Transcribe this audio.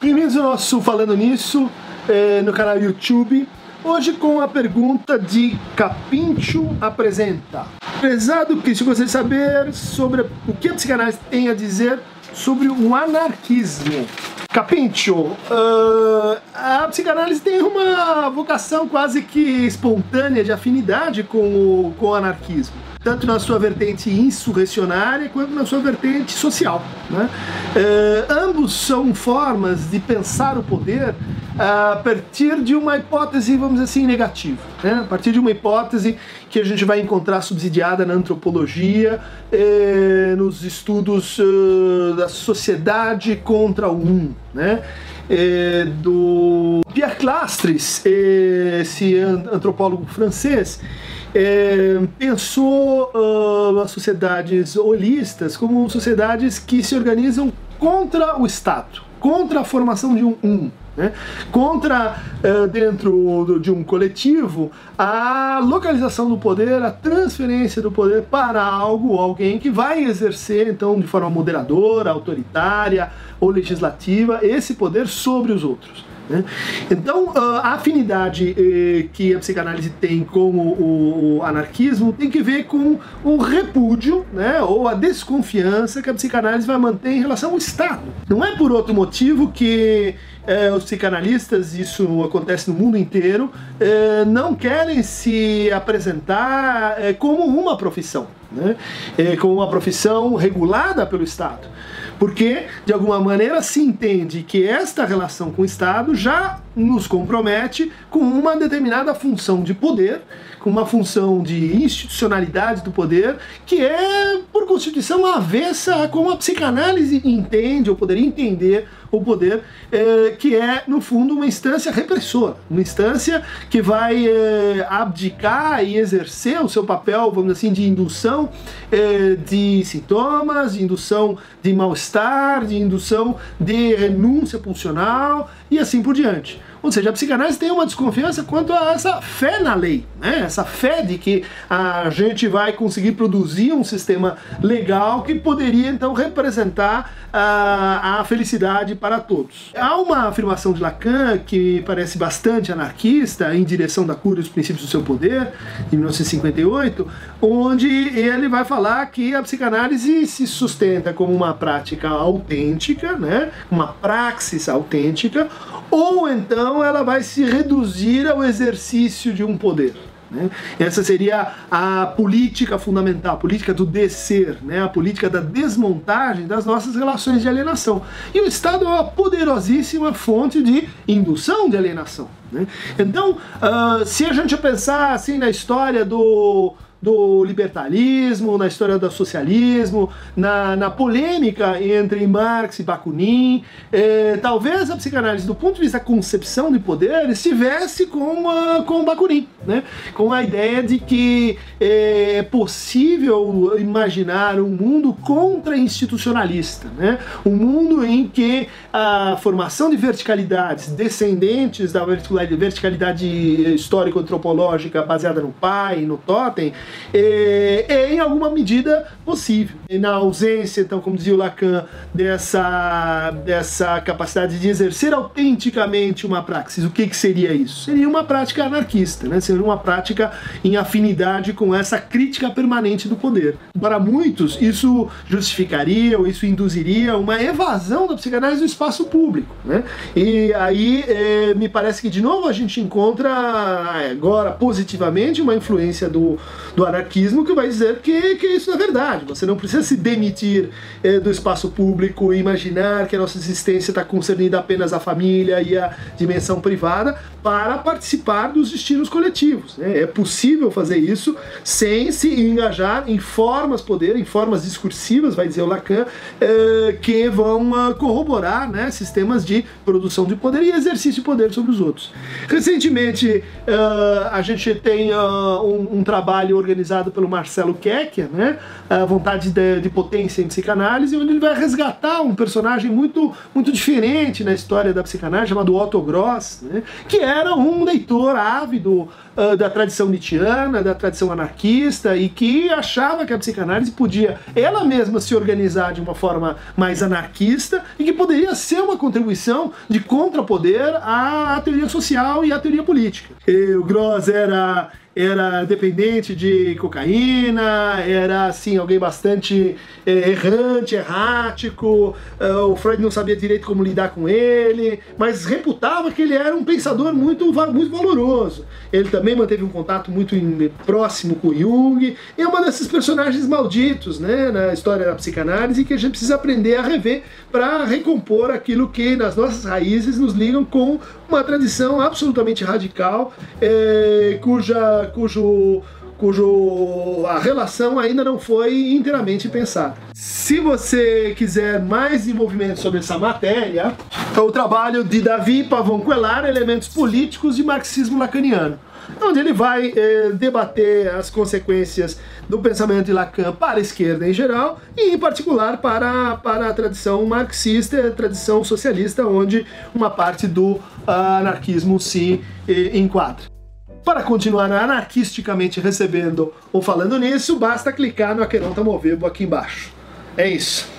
Bem-vindos ao nosso Falando Nisso eh, no canal YouTube. Hoje com a pergunta de Capincho Apresenta. Prezado Cristo, gostaria de saber sobre o que a psicanálise tem a dizer sobre o anarquismo. Capincho, uh, a psicanálise tem uma vocação quase que espontânea de afinidade com o, com o anarquismo tanto na sua vertente insurrecionária quanto na sua vertente social. Né? Uh, ambos são formas de pensar o poder a partir de uma hipótese, vamos dizer assim, negativa. Né? A partir de uma hipótese que a gente vai encontrar subsidiada na antropologia, eh, nos estudos uh, da sociedade contra o um. Né? Eh, do Pierre Clastres, esse antropólogo francês, é, pensou uh, as sociedades holistas como sociedades que se organizam contra o Estado, contra a formação de um um. Né? Contra, uh, dentro de um coletivo, a localização do poder, a transferência do poder para algo, alguém que vai exercer, então, de forma moderadora, autoritária ou legislativa, esse poder sobre os outros. Né? Então, a afinidade eh, que a psicanálise tem com o, anarquismo tem que ver com o repúdio, né, ou a desconfiança que a psicanálise vai manter em relação ao Estado. Não é por outro motivo que eh, os psicanalistas, isso acontece no mundo inteiro, eh, não querem se apresentar como uma profissão, né, como uma profissão regulada pelo Estado. Porque, de alguma maneira, se entende que esta relação com o Estado já nos compromete com uma determinada função de poder, com uma função de institucionalidade do poder, que é, por constituição, avessa a como a psicanálise entende, ou poderia entender o poder, é, que é, no fundo, uma instância repressora, uma instância que vai é, abdicar e exercer o seu papel, vamos assim, de indução é, de sintomas, de indução de mal-estar, de indução de renúncia pulsional e assim por diante. Ou seja, a psicanálise tem uma desconfiança quanto a essa fé na lei, né? essa fé de que a gente vai conseguir produzir um sistema legal que poderia então representar a, a felicidade para todos. Há uma afirmação de Lacan que parece bastante anarquista, em direção da cura e os princípios do seu poder, em 1958, onde ele vai falar que a psicanálise se sustenta como uma prática autêntica, né? uma praxis autêntica, ou então ela vai se reduzir ao exercício de um poder. Né? Essa seria a política fundamental, a política do descer, né? a política da desmontagem das nossas relações de alienação. E o Estado é uma poderosíssima fonte de indução de alienação. Né? Então, uh, se a gente pensar assim na história do do libertarismo, na história do socialismo, na, na polêmica entre Marx e Bakunin. É, talvez a psicanálise, do ponto de vista da concepção de poder, estivesse com, a, com Bakunin, né? com a ideia de que é, é possível imaginar um mundo contra-institucionalista, né? um mundo em que a formação de verticalidades descendentes da verticalidade histórico-antropológica baseada no pai, no totem, é, é em alguma medida possível. E na ausência, então, como dizia o Lacan, dessa, dessa capacidade de exercer autenticamente uma praxis, o que, que seria isso? Seria uma prática anarquista, né? seria uma prática em afinidade com essa crítica permanente do poder. Para muitos, isso justificaria ou isso induziria uma evasão da psicanálise do espaço público. Né? E aí é, me parece que de novo a gente encontra agora positivamente uma influência do, do anarquismo que vai dizer que, que isso é verdade. Você não precisa se demitir é, do espaço público e imaginar que a nossa existência está concernida apenas à família e à dimensão privada para participar dos destinos coletivos. Né? É possível fazer isso sem se engajar em formas poder, em formas discursivas, vai dizer o Lacan, é, que vão uh, corroborar né, sistemas de produção de poder e exercício de poder sobre os outros. Recentemente, uh, a gente tem uh, um, um trabalho organizado pelo Marcelo Keck, né? A vontade de, de, potência em psicanálise, onde ele vai resgatar um personagem muito, muito diferente na história da psicanálise, chamado Otto Gross, né? que era um leitor ávido uh, da tradição nietzschiana, da tradição anarquista, e que achava que a psicanálise podia ela mesma se organizar de uma forma mais anarquista e que poderia ser uma contribuição de contrapoder à teoria social e à teoria política. E o Gross era era dependente de cocaína, era assim alguém bastante é, errante, errático. Uh, o Freud não sabia direito como lidar com ele, mas reputava que ele era um pensador muito, muito valoroso. Ele também manteve um contato muito próximo com Jung. E é uma desses personagens malditos, né, na história da psicanálise que a gente precisa aprender a rever para recompor aquilo que nas nossas raízes nos ligam com uma tradição absolutamente radical, é, cuja cujo cujo a relação ainda não foi inteiramente pensada. Se você quiser mais desenvolvimento sobre essa matéria, é o trabalho de Davi Pavon Quelar, Elementos Políticos de Marxismo Lacaniano, onde ele vai eh, debater as consequências do pensamento de Lacan para a esquerda em geral e em particular para, para a tradição marxista, a tradição socialista, onde uma parte do uh, anarquismo se eh, enquadra. Para continuar anarquisticamente recebendo ou falando nisso, basta clicar no Aqueronta Movebo aqui embaixo. É isso.